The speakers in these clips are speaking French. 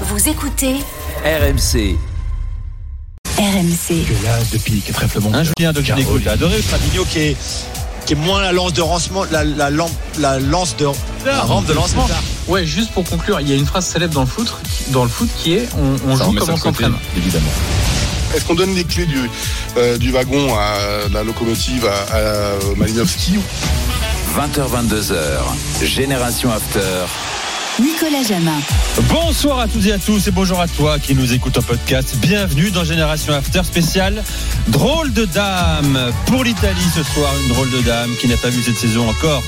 Vous écoutez RMC. RMC. là, depuis que trèfle mon Un. Julien de Gineco, j'ai adoré. Fabinho qui est, qui est moins la lance de lancement, la, la, lampe- la lance de la rampe de lancement. Ouais, juste pour conclure, il y a une phrase célèbre dans le foot, dans le foot qui est on, joue comme on de s'entraîne. évidemment. Est-ce qu'on donne les clés du, euh, du wagon à la locomotive à, à Malinowski? 20h, 22h. Génération After. Nicolas Jamin. Bonsoir à toutes et à tous et bonjour à toi qui nous écoute en podcast. Bienvenue dans Génération After spécial Drôle de dame pour l'Italie ce soir. Une drôle de dame qui n'a pas vu cette saison encore.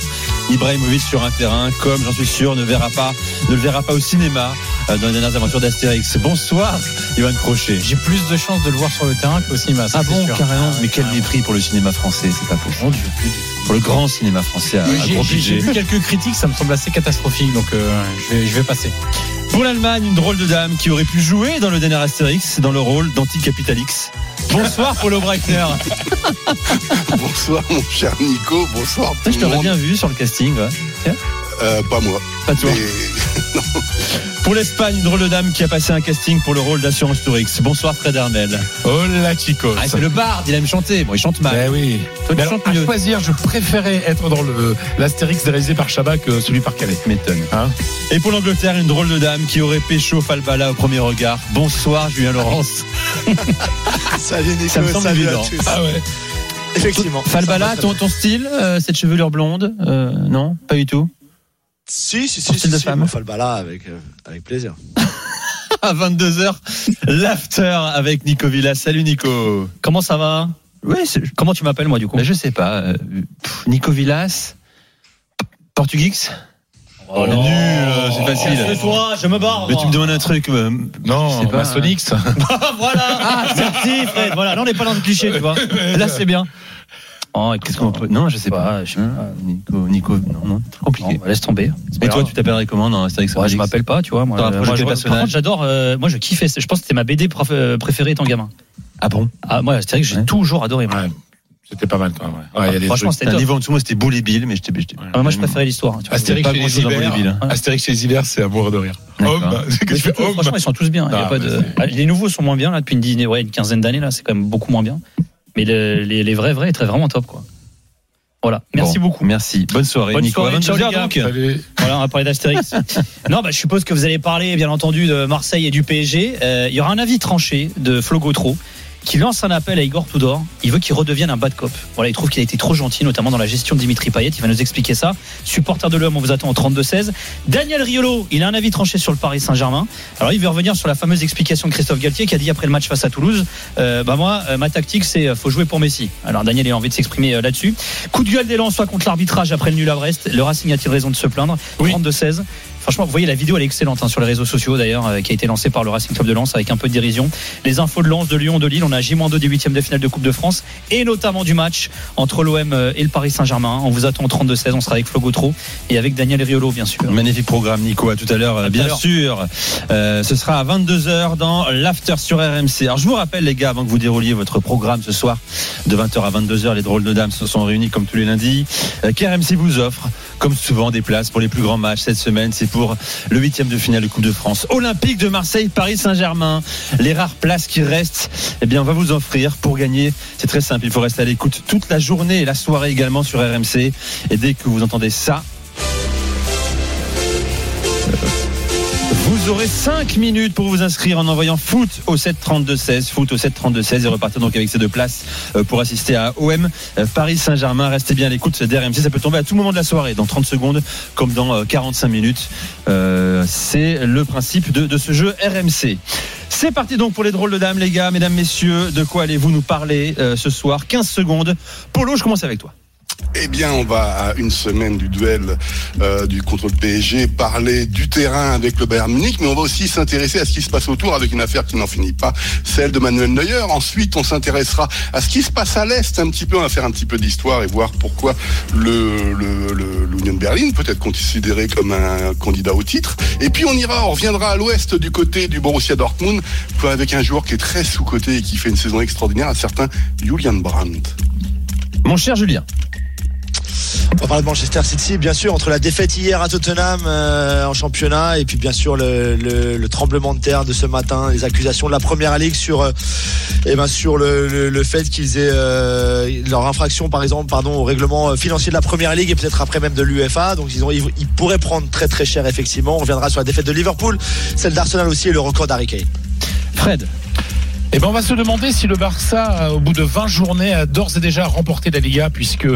Ibrahimovic sur un terrain, comme j'en suis sûr, ne verra pas, ne le verra pas au cinéma euh, dans les dernières aventures d'Astérix. Bonsoir, Johan Crochet. J'ai plus de chances de le voir sur le terrain qu'au cinéma. ça, Ah bon, sûr. carrément. Ah, Mais quel mépris pour le cinéma français, c'est pas possible. Pour le grand cinéma français à, à J'ai- gros vu quelques critiques, ça me semble assez catastrophique, donc euh, je, vais, je vais passer. Pour l'Allemagne, une drôle de dame qui aurait pu jouer dans le dernier Astérix dans le rôle d'Anticapitalix. Bonsoir Paulo Breitner. Bonsoir mon cher Nico, bonsoir tout Je le t'aurais bien vu sur le casting. ouais. Euh, pas moi. Pas toi. Mais- Pour l'Espagne, une drôle de dame qui a passé un casting pour le rôle d'Assurance Tourix. Bonsoir Fred Hermel. Oh la Chico. Ah, c'est le bard, il aime chanter. Bon, il chante mal. Ben oui. Toi, tu alors, chantes à mieux. choisir, je préférais être dans le l'Astérix réalisé par Chabat que celui par Calais. M'étonne. Hein Et pour l'Angleterre, une drôle de dame qui aurait pécho Falbala au premier regard. Bonsoir Julien Laurence. Salut Nico, Ça me semble salut à évident. tous. Ah ouais. Effectivement. Falbala, ton, ton style, euh, cette chevelure blonde euh, Non, pas du tout. Si, si, si, style de si, femme. moi, Falbala avec, euh, avec plaisir. À 22h, l'after avec Nico Villa. Salut Nico. Comment ça va? Oui, Comment tu m'appelles moi du coup? Ben, je sais pas. euh, pff, Nico Villas Portugix? Oh Nul, euh, c'est facile. toi, je me barre. Mais tu me demandes un truc. euh, Non, C'est pas- Maçonnix. voilà. Ah, merci Fred. Voilà, là on n'est pas dans le cliché, tu vois. Là c'est bien. Oh, qu'est-ce qu'on peut. Non, je sais pas. Ouais, je sais pas. Nico, Nico, non, non, trop compliqué. Bah, laisse tomber. Et toi, tu t'appellerais comment dans Astérix Ouais, je m'appelle pas, tu vois. Moi, Euh, moi, de je- personnage par contre, j'adore. euh, moi, je kiffais. Je pense que c'était ma BD euh, préférée étant gamin. Ah bon? Ah, moi, que j'ai Ouais. toujours adoré. moi. Ouais. C'était pas mal quand même. Ouais. Ouais, il y a des Franchement, c'était Un top. niveau en dessous, moi, c'était Boule et Bill, mais j'étais. Ah, moi, je préférais l'histoire. Astérix chez les. Volleyball, hein. Astérix chez les Hivers, c'est amour de rire. Homme, que fais homme. franchement, ils sont tous bien. Il y a Ah, pas bah, de... Ah, Les nouveaux sont moins bien là depuis une, dizaine- ouais, une quinzaine d'années là. C'est quand même beaucoup moins bien. Mais le- les, les vrais vrais, très vraiment top quoi. Voilà. Merci Bon, beaucoup. Merci. Bonne soirée, Bonne Nico. soirée, À ciao, 22h, les gars. donc. Salut. Voilà, on va parler d'Astérix. non, bah, je suppose que vous allez parler, bien entendu, de Marseille et du PSG. Euh, il y aura un avis tranché de Flo Gautreau qui lance un appel à Igor Tudor. Il veut qu'il redevienne un bad cop. Voilà, il trouve qu'il a été trop gentil, notamment dans la gestion de Dimitri Payet. Il va nous expliquer ça. Supporter de l'homme, on vous attend au 32-16. Daniel Riolo, il a un avis tranché sur le Paris Saint-Germain. Alors, il veut revenir sur la fameuse explication de Christophe Galtier qui a dit après le match face à Toulouse euh, Bah, moi, euh, ma tactique, c'est euh, faut jouer pour Messi. Alors, Daniel a envie de s'exprimer euh, là-dessus. Coup de gueule des soit contre l'arbitrage après le nul à Brest. Le Racing a-t-il raison de se plaindre? 32-16. Franchement, vous voyez la vidéo, elle est excellente hein, sur les réseaux sociaux d'ailleurs, euh, qui a été lancée par le Racing Club de Lens avec un peu de dérision. Les infos de Lens, de Lyon, de Lille, on a J-2 des huitièmes de finale de Coupe de France et notamment du match entre l'OM et le Paris Saint-Germain. On vous attend au 32-16, on sera avec Flo Gautreau et avec Daniel Riolo bien sûr. Magnifique programme, Nico. À tout à l'heure, tout bien à sûr. Euh, ce sera à 22h dans l'After sur RMC. Alors, je vous rappelle, les gars, avant que vous dérouliez votre programme ce soir, de 20h à 22h, les drôles de dames se sont réunis comme tous les lundis. Euh, qu'RMC vous offre, comme souvent, des places pour les plus grands matchs cette semaine. C'est pour le huitième de finale de Coupe de France. Olympique de Marseille, Paris Saint-Germain. Les rares places qui restent, eh bien, on va vous offrir pour gagner. C'est très simple. Il faut rester à l'écoute toute la journée et la soirée également sur RMC. Et dès que vous entendez ça, Vous aurez 5 minutes pour vous inscrire en envoyant foot au 7 32 16, foot au 7 32 16 et repartir donc avec ces deux places euh, pour assister à OM euh, Paris Saint-Germain. Restez bien à l'écoute d'RMC, ça peut tomber à tout moment de la soirée, dans 30 secondes comme dans euh, 45 minutes. Euh, C'est le principe de, de ce jeu RMC. C'est parti donc pour les drôles de dames, les gars, mesdames, messieurs. De quoi allez-vous nous parler euh, ce soir? 15 secondes. Polo, je commence avec toi. Eh bien, on va à une semaine du duel euh, du contre le PSG parler du terrain avec le Bayern Munich, mais on va aussi s'intéresser à ce qui se passe autour avec une affaire qui n'en finit pas, celle de Manuel Neuer. Ensuite, on s'intéressera à ce qui se passe à l'est un petit peu. On va faire un petit peu d'histoire et voir pourquoi le le- Berlin peut être considéré comme un candidat au titre. Et puis on ira, on reviendra à l'ouest du côté du Borussia Dortmund avec un joueur qui est très sous coté et qui fait une saison extraordinaire, un certain Julian Brandt. Mon cher Julien. On va parler de Manchester City, bien sûr, entre la défaite hier à Tottenham euh, en championnat et puis bien sûr le, le- le tremblement de terre de ce matin, les accusations de la Première Ligue sur, euh, eh ben, sur le, fait qu'ils aient euh, leur infraction, par exemple, pardon, au règlement financier de la Première Ligue et peut-être après même de l'UEFA. Donc ils, ont, ils, pourraient prendre très très cher effectivement. On reviendra sur la défaite de Liverpool, celle d'Arsenal aussi et le record d'Harry. Fred, Eh ben, on va se demander si le Barça, euh, au bout de 20 journées, a d'ores et déjà remporté la Liga, puisque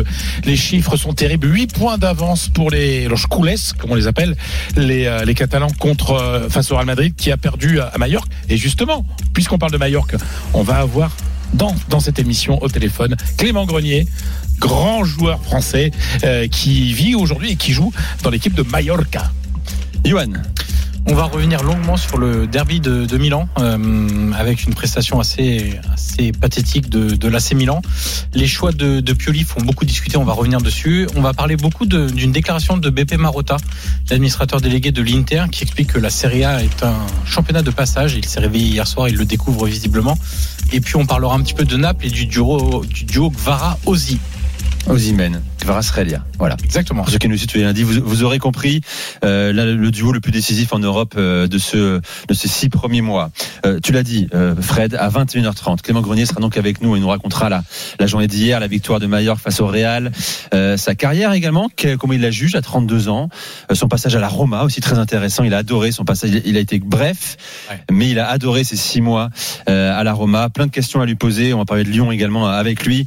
les chiffres sont terribles. 8 points d'avance pour les los Culés, comme on les appelle, les, euh, Catalans contre euh, face au Real Madrid, qui a perdu à, Majorque. Et justement, puisqu'on parle de Majorque, on va avoir dans, dans cette émission au téléphone Clément Grenier, grand joueur français, qui vit aujourd'hui et qui joue dans l'équipe de Mallorca. Johan, On va revenir longuement sur le derby de, Milan, euh, avec une prestation assez, assez pathétique de, l'AC Milan. Les choix de, de Pioli font beaucoup discuter, on va revenir dessus. On va parler beaucoup d'une déclaration de Beppe Marotta, l'administrateur délégué de l'Inter, qui explique que la Serie A est un championnat de passage. Il s'est réveillé hier soir, il le découvre visiblement. Et puis on parlera un petit peu de Naples et du duo, du duo Gvara-Ozi. Ozymen, Kvaratskhelia. Voilà. Exactement. Pour ceux qui nous suivent lundis, vous, vous aurez compris euh, là, le duo le plus décisif en Europe euh, de ce de ces six premiers mois. Euh, tu l'as dit, Fred, à 21h30, Clément Grenier sera donc avec nous et nous racontera la, la journée d'hier, la victoire de Mallorca face au Real, sa carrière également, que- comment il la juge à 32 ans, son passage à la Roma aussi très intéressant. Il a adoré son passage, il a été bref, Ouais. mais il a adoré ces six mois à la Roma. Plein de questions à lui poser. On va parler de Lyon également avec lui.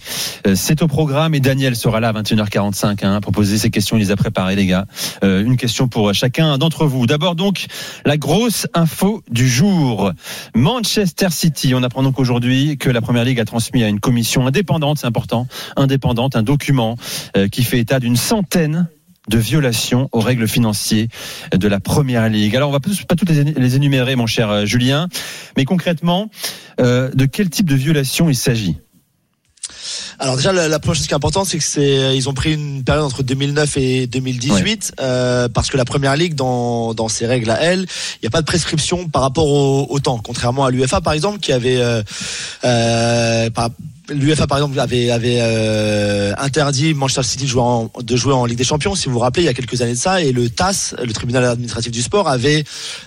C'est au programme et Daniel sera là à 21h45 hein, pour poser ses questions. Il les a préparées, les gars. Euh, une question pour chacun d'entre vous. D'abord donc la grosse info du jour. Manchester City. On apprend donc aujourd'hui que la Première Ligue a transmis à une commission indépendante, c'est important, indépendante, un document euh, qui fait état d'une centaine de violations aux règles financières de la Première Ligue. Alors on va pas toutes les énumérer, mon cher euh, Julien, mais concrètement, euh, de quel type de violation il s'agit? Alors déjà la, la première chose qui est importante c'est que c'est ils ont pris une période entre 2009 et 2018 euh, parce que la première ligue dans dans ses règles à elle il n'y a pas de prescription par rapport au, au temps. Contrairement à l'UFA par exemple qui avait euh, euh, par- L'UFA par exemple avait avait euh, interdit Manchester City de jouer, en, Ligue des Champions si vous vous rappelez il y a quelques années de ça et le TAS le tribunal administratif du sport avait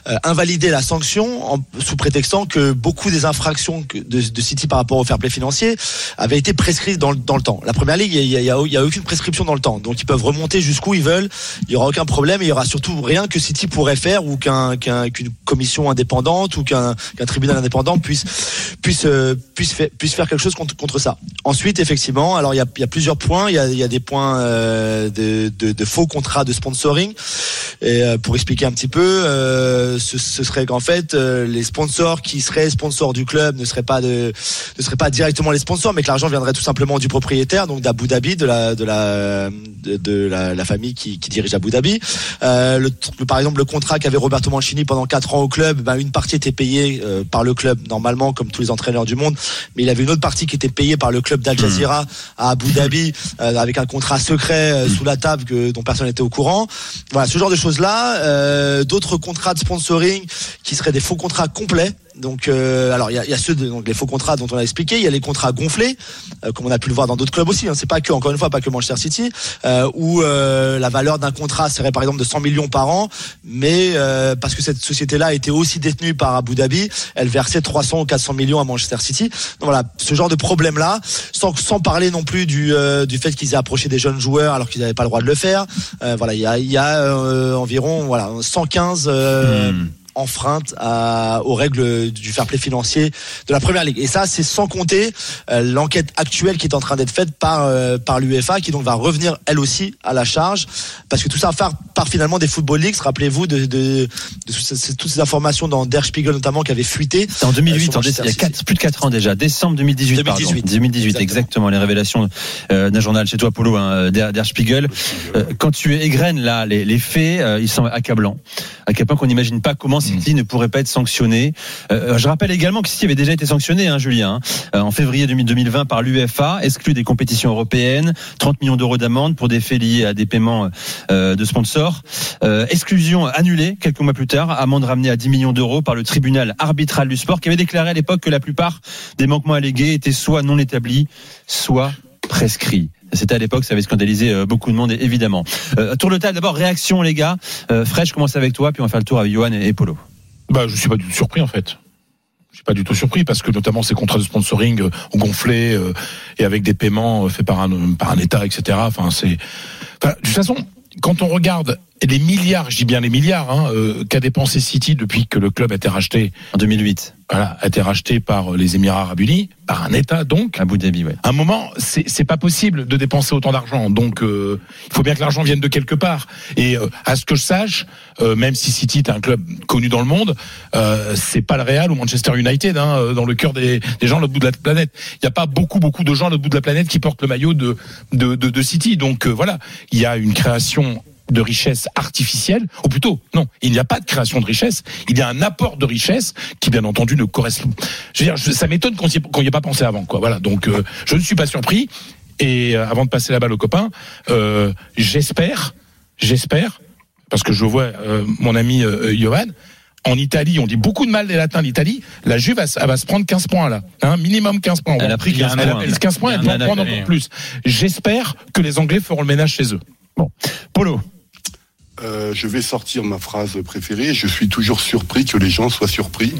euh, invalidé la sanction en, sous prétextant que beaucoup des infractions de, de City par rapport au fair play financier avaient été prescrites dans, dans le temps. La première ligue, il y a, y a- a aucune prescription dans le temps, donc ils peuvent remonter jusqu'où ils veulent. Il y aura aucun problème. Il y aura surtout rien que City pourrait faire ou qu'un qu'un- qu'une commission indépendante ou qu'un qu'un tribunal indépendant puisse puisse euh, puisse faire, puisse faire quelque chose contre, contre ça. Ensuite, effectivement, alors il y a, plusieurs points. Il y a, des points euh, de, faux contrats de sponsoring. Euh, pour expliquer un petit peu, euh, ce, serait qu'en fait les sponsors qui seraient sponsors du club ne seraient pas ne seraient pas directement les sponsors, mais que l'argent viendrait tout simplement du propriétaire, donc d'Abu Dhabi, de la de la famille qui, dirige Abu Dhabi. Par exemple, le contrat qu'avait Roberto Mancini pendant quatre ans au club, ben, une partie était payée par le club normalement, comme tous les entraîneurs du monde, mais il avait une autre partie qui était payée par le club d'Al Jazeera à Abu Dhabi euh, avec un contrat secret euh, sous la table que, dont personne n'était au courant. Voilà, ce genre de choses là. Euh, D'autres contrats de sponsoring qui seraient des faux contrats complets. Donc, euh, alors il y y a ceux de, donc les faux contrats dont on a expliqué. Il y a les contrats gonflés, euh, comme on a pu le voir dans d'autres clubs aussi. Hein. C'est pas que, encore une fois, pas que Manchester City, euh, où euh, la valeur d'un contrat serait par exemple de 100 millions par an, mais euh, parce que cette société-là était aussi détenue par Abu Dhabi, elle versait 300 ou 400 millions à Manchester City. Donc voilà, ce genre de problème-là, sans, sans parler non plus du, euh, du fait qu'ils aient approché des jeunes joueurs alors qu'ils n'avaient pas le droit de le faire. Voilà, il y a, y a environ voilà 115 euh, Hmm. Enfreintes à, aux règles du fair play financier de la première ligue. Et ça, c'est sans compter euh, l'enquête actuelle qui est en train d'être faite par euh, par l'UEFA, qui donc va revenir elle aussi à la charge, parce que tout ça part, part finalement des football leagues. Rappelez-vous de, de, de toutes ces- toutes ces informations dans Der Spiegel notamment qui avaient fuité. C'était en 2008, Euh, en il y a plus de 4 ans déjà, décembre 2018. pardon. 2018. 2018, exactement. Exactement. les révélations euh, d'un journal chez toi, Polo, hein, Der, Der Spiegel. Euh, quand tu égrènes là les, les faits, euh, ils sont accablants. À quel point qu'on n'imagine pas comment City ne pourrait pas être sanctionné. Euh, je rappelle également que City avait déjà été sanctionné, hein, Julien, hein, euh, en février 2020 par l'UEFA, exclu des compétitions européennes, 30 millions d'euros d'amende pour des faits liés à des paiements euh, de sponsors. Euh, exclusion annulée quelques mois plus tard, amende ramenée à 10 millions d'euros par le tribunal arbitral du sport qui avait déclaré à l'époque que la plupart des manquements allégués étaient soit non établis, soit prescrit. C'était à l'époque, ça avait scandalisé euh, beaucoup de monde, évidemment. Euh, tour de table, d'abord, réaction, les gars. Euh, Fresh, je commence avec toi, puis on va faire le tour avec Johan et, Polo. Bah, je suis pas du tout surpris en fait. Je suis pas du tout surpris parce que notamment ces contrats de sponsoring euh, ont gonflé euh, et avec des paiements faits par un par un État, etc. Enfin, c'est. De toute façon, quand on regarde les milliards, je dis bien les milliards, hein, euh, qu'a dépensé City depuis que le club a été racheté, En 2008, voilà, a été racheté par euh, les Émirats Arabes Unis, par un État donc. à Abu Dhabi, ouais. À un moment, c'est pas possible de dépenser autant d'argent. Donc, euh, il faut bien que l'argent vienne de quelque part. Et euh, à ce que je sache, même si City est un club connu dans le monde, c'est pas le Real ou Manchester United hein, dans le cœur des, des gens à l'autre bout de la planète. Il n'y a pas beaucoup beaucoup de gens à l'autre bout de la planète qui portent le maillot de de, de, de City. Donc voilà, il y a une création de richesse artificielle, ou plutôt, non, il n'y a pas de création de richesse, il y a un apport de richesse qui, bien entendu, ne correspond. Je veux dire, je- ça m'étonne qu'on n'y ait, pas pensé avant, quoi. Voilà, donc euh, je ne suis pas surpris. Et euh, avant de passer la balle aux copains, euh, j'espère, j'espère, parce que je vois euh, mon ami euh, Johan, en Italie, on dit beaucoup de mal des latins d'Italie, la Juve elle va se prendre 15 points là, hein, minimum 15 points. Elle a pris 15 elle a points. pris 15 points, elle peut en prendre encore plus. J'espère que les Anglais feront le ménage chez eux. Polo, Euh, je vais sortir ma phrase préférée. Je suis toujours surpris que les gens soient surpris.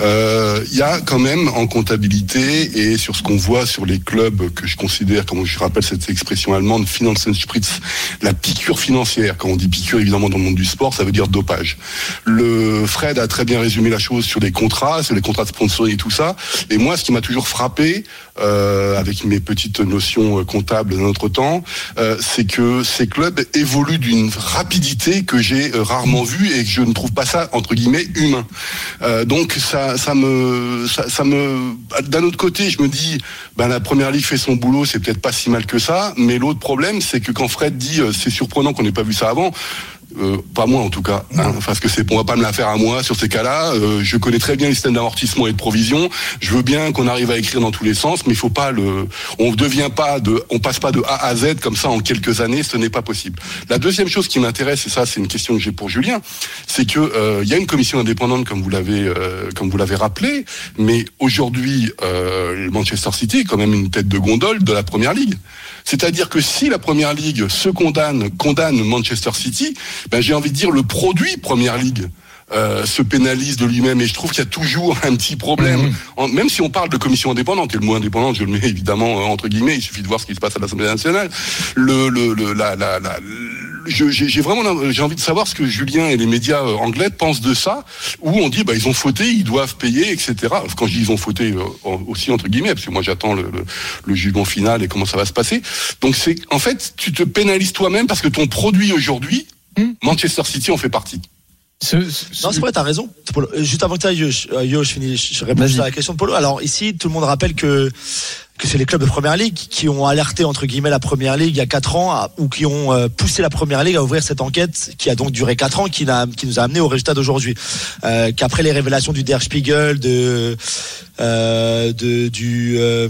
Euh, Il y a quand même en comptabilité et sur ce qu'on voit sur les clubs que je considère, comme je rappelle cette expression allemande, Finanzenspritz, la piqûre financière. Quand on dit piqûre, évidemment, dans le monde du sport, ça veut dire dopage. Le Fred a très bien résumé la chose sur les contrats, sur les contrats de sponsoring et tout ça. Et moi, ce qui m'a toujours frappé, euh, avec mes petites notions euh, comptables d'un autre temps, euh, c'est que ces clubs évoluent d'une que j'ai euh, rarement vue et que je ne trouve pas ça entre guillemets humain. Euh, donc ça, ça me, ça, ça me, d'un autre côté, je me dis, ben la première ligue fait son boulot, c'est peut-être pas si mal que ça, mais l'autre problème, c'est que quand Fred dit, euh, c'est surprenant qu'on n'ait pas vu ça avant. Euh, pas moi en tout cas, hein, parce que c'est, on va pas me la faire à moi sur ces cas-là. Euh, je connais très bien les systèmes d'amortissement et de provision. Je veux bien qu'on arrive à écrire dans tous les sens, mais faut pas le, on devient pas de, on passe pas de A à Z comme ça en quelques années, ce n'est pas possible. La deuxième chose qui m'intéresse, et ça c'est une question que j'ai pour Julien, c'est que euh, il y a une commission indépendante comme vous l'avez, euh, comme vous l'avez rappelé, mais aujourd'hui euh, Manchester City est quand même une tête de gondole de la première ligue. C'est-à-dire que si la première ligue se condamne, condamne Manchester City, ben j'ai envie de dire le produit première ligue. euh, se pénalise de lui-même et je trouve qu'il y a toujours un petit problème. En- même si on parle de commission indépendante et le mot indépendante je le mets évidemment euh, entre guillemets il suffit de voir ce qui se passe à l'Assemblée nationale. Le, le, le la, la, la- j'ai vraiment j'ai envie de savoir ce que Julien et les médias euh, anglais pensent de ça où on dit bah ils ont fauté ils doivent payer etc quand je dis ils ont fauté euh, aussi entre guillemets parce que moi j'attends le, le, le jugement final et comment ça va se passer. Donc c'est en fait tu te pénalises toi-même parce que ton produit aujourd'hui Manchester City en fait partie Ce- ce- Non, c'est vrai, t'as raison. Juste avant que tu ailles, Yo, euh, Yo, je finis, je réponds à la question de Polo. Alors ici, tout le monde rappelle que que c'est les clubs de première ligue qui ont alerté entre guillemets la première ligue il y a quatre ans à- ou qui ont euh, poussé la première ligue à ouvrir cette enquête qui a donc duré quatre ans qui, nous a amené au résultat d'aujourd'hui euh, qu'après les révélations du Der Spiegel de euh, de du euh,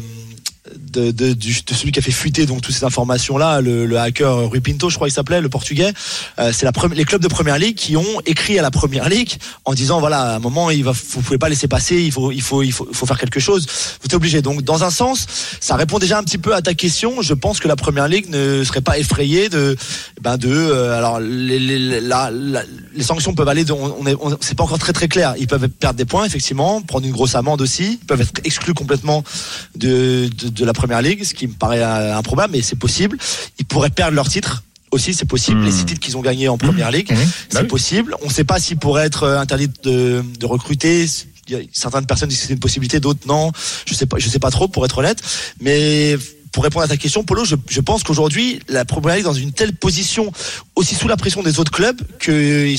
de, celui qui a fait fuiter donc toutes ces informations là le, hacker Rui Pinto je crois qu'il s'appelait le portugais euh, c'est les clubs de première ligue qui ont écrit à la première ligue en disant voilà à un moment il va vous pouvez pas laisser passer il faut il faut il faut, il faut faire quelque chose. Vous êtes obligé. Donc dans un sens ça répond déjà un petit peu à ta question. Je pense que la première ligue ne serait pas effrayée de ben de euh, alors les, les, les sanctions peuvent aller de, on, est c'est pas encore très très clair. Ils peuvent perdre des points effectivement prendre une grosse amende aussi. Ils peuvent être exclus complètement de, de, de la première ligue ce qui me paraît euh, improbable mais c'est possible. Ils pourraient perdre leur titre aussi c'est possible. Mmh. les six titres qu'ils ont gagnés en première ligue Mmh. Bah c'est oui. possible. On ne sait pas s'ils pourraient être euh, interdits de, de recruter. Il y a certaines personnes disent que c'est une possibilité d'autres non. Je sais pas je sais pas trop pour être honnête. Mais pour répondre à ta question, Polo, je, je pense qu'aujourd'hui, la Première Ligue est dans une telle position, aussi sous la pression des autres clubs, qu'ils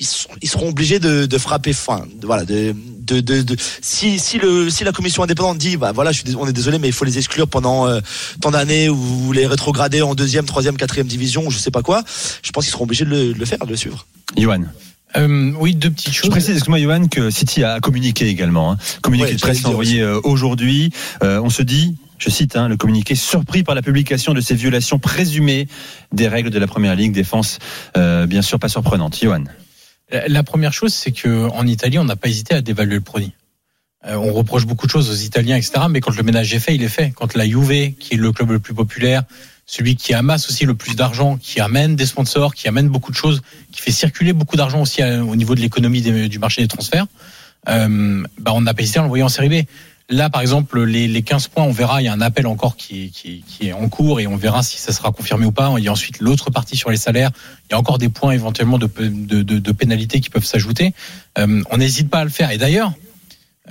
ils, seront- ils seront obligés de, de frapper fin. De, voilà, de, de, de, de- si, si, le, si la commission indépendante dit, bah voilà, je suis, on est désolé, mais il faut les exclure pendant euh, tant d'années ou les rétrograder en deuxième, troisième, quatrième division, ou je sais pas quoi, je pense qu'ils seront obligés de le, de le faire, de le suivre. Johan. Euh, oui, deux petites Je choses. précise, excuse-moi, Johan, que City a communiqué également. Hein. Communiqué Ouais, de presse envoyé euh, aujourd'hui. Euh, on se dit, je cite, hein, le communiqué surpris par la publication de ces violations présumées des règles de la Première Ligue. Défense, euh, bien sûr, pas surprenante. Johan. La- La première chose, c'est que en Italie, on n'a pas hésité à dévaluer le produit. Euh, on reproche beaucoup de choses aux Italiens, etc. Mais quand le ménage est fait, il est fait. Quand la Juve, qui est le club le plus populaire, celui qui amasse aussi le plus d'argent, qui amène des sponsors, qui amène beaucoup de choses, qui fait circuler beaucoup d'argent aussi euh, au niveau de l'économie du marché des transferts, euh, bah on n'a pas hésité à l'envoyer en série B. Là, par exemple, les, les 15 points, on verra, il y a un appel encore qui, est en cours et on verra si ça sera confirmé ou pas. Il y a ensuite l'autre partie sur les salaires. Il y a encore des points éventuellement de pénalités qui peuvent s'ajouter. Euh, on n'hésite pas à le faire. Et d'ailleurs,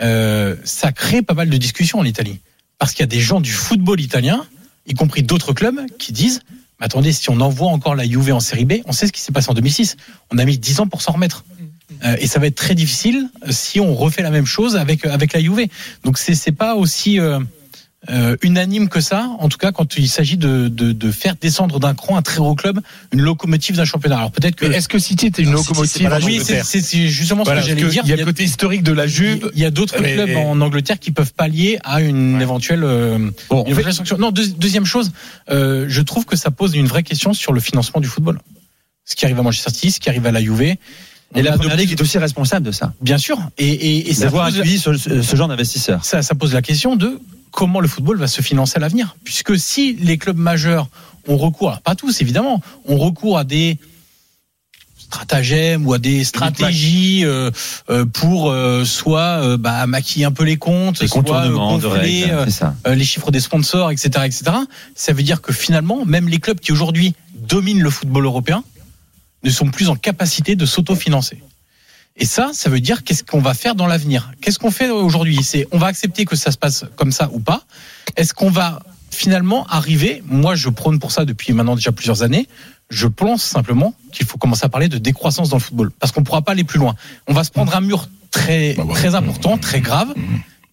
euh, ça crée pas mal de discussions en Italie. Parce qu'il y a des gens du football italien, y compris d'autres clubs, qui disent Mais attendez, si on envoie encore la Juve en série B, on sait ce qui s'est passé en 2006. On a mis 10 ans pour s'en remettre. Euh, et ça va être très difficile euh, si on refait la même chose avec, euh, avec la Juve. Donc c'est c'est pas aussi euh, euh, unanime que ça, en tout cas quand il s'agit de, de, de faire descendre d'un cran un très gros club, une locomotive d'un championnat. Alors peut-être que. Mais est-ce que City était une locomotive oui, c'est c'est- c'est justement Voilà, ce que j'allais dire. Il y a le côté historique de la Juve. Il y a d'autres clubs en Angleterre qui peuvent pallier à une Ouais. éventuelle, euh, Bon, une on fait- éventuelle sanction. Non, deux- deuxième chose, euh, je trouve que ça pose une vraie question sur le financement du football. Ce qui arrive à Manchester City, ce qui arrive à la Juve. Et la première ligue est aussi responsable de ça. Bien sûr. Et, et, et D'avoir accueilli ce, genre d'investisseurs. ça, ça pose la question de comment le football va se financer à l'avenir. Puisque si les clubs majeurs ont recours, pas tous évidemment, ont recours à des stratagèmes ou à des stratégies euh, euh, pour euh, soit euh, bah, maquiller un peu les comptes, Les soit gonfler, les chiffres des sponsors, etc., etc. Ça veut dire que finalement, même les clubs qui aujourd'hui dominent le football européen ne sont plus en capacité de s'autofinancer. Et ça, ça veut dire qu'est-ce qu'on va faire dans l'avenir? Qu'est-ce qu'on fait aujourd'hui? C'est on va accepter que ça se passe comme ça ou pas? Est-ce qu'on va finalement arriver Moi, je prône pour ça depuis maintenant déjà plusieurs années. Je pense simplement qu'il faut commencer à parler de décroissance dans le football parce qu'on ne pourra pas aller plus loin. On va se prendre un mur très Bah très important, très grave.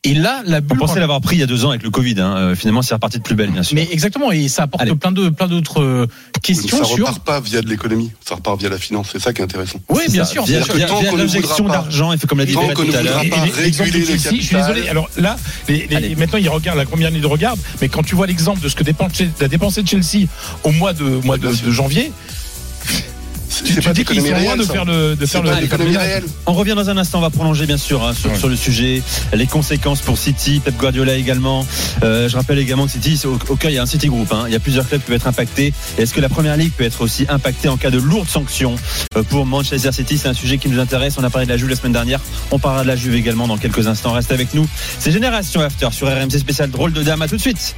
Et là, la On bulle. pensait l'avoir pris il y a deux ans avec le Covid. hein. Euh, Finalement, c'est reparti de plus belle, bien sûr. Mais exactement, et ça apporte Allez. plein de plein d'autres euh, Mais questions ça sur. repart pas via de l'économie, ça repart via la finance. C'est ça qui est intéressant. Oui, bien ça. sûr. Via, via- via l'injection d'argent, et fait comme l'a dit tout à l'heure. de je suis désolé. Alors là, les, les- maintenant il regarde la combien il regarde, mais quand tu vois l'exemple de ce que dépense, a dépensé Chelsea au mois de mois de, de janvier, C'est tu, c'est tu pas dis qu'ils d'économie sont loin réelle. de ça. faire le de C'est faire pas le d'économie le- réelle. On revient dans un instant, on va prolonger bien sûr hein, sur, Ouais. sur le sujet, les conséquences pour City, Pep Guardiola également. Euh, je rappelle également que City, c'est au, au cœur il y a un City Group, hein. il y a plusieurs clubs qui peuvent être impactés. Et Est-ce que la Première Ligue peut être aussi impactée en cas de lourdes sanctions euh, pour Manchester City? C'est un sujet qui nous intéresse. On a parlé de la Juve la semaine dernière, on parlera de la Juve également dans quelques instants. Restez avec nous. C'est Génération After sur RMC spécial drôle de dame. À tout de suite.